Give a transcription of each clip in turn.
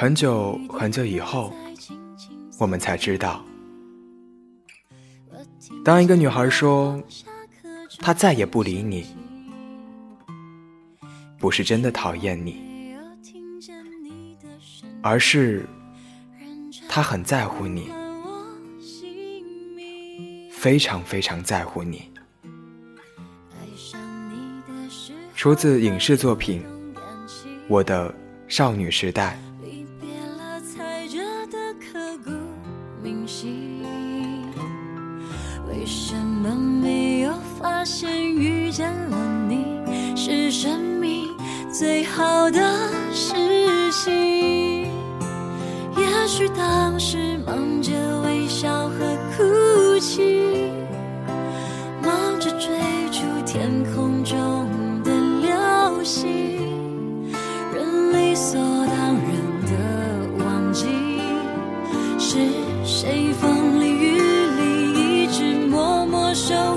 很久很久以后，我们才知道，当一个女孩说她再也不理你，不是真的讨厌你，而是她很在乎你，非常非常在乎你。出自影视作品《我的少女时代》。为什么没有发现遇见了你是生命最好的事情？也许当时忙着微笑和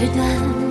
时段。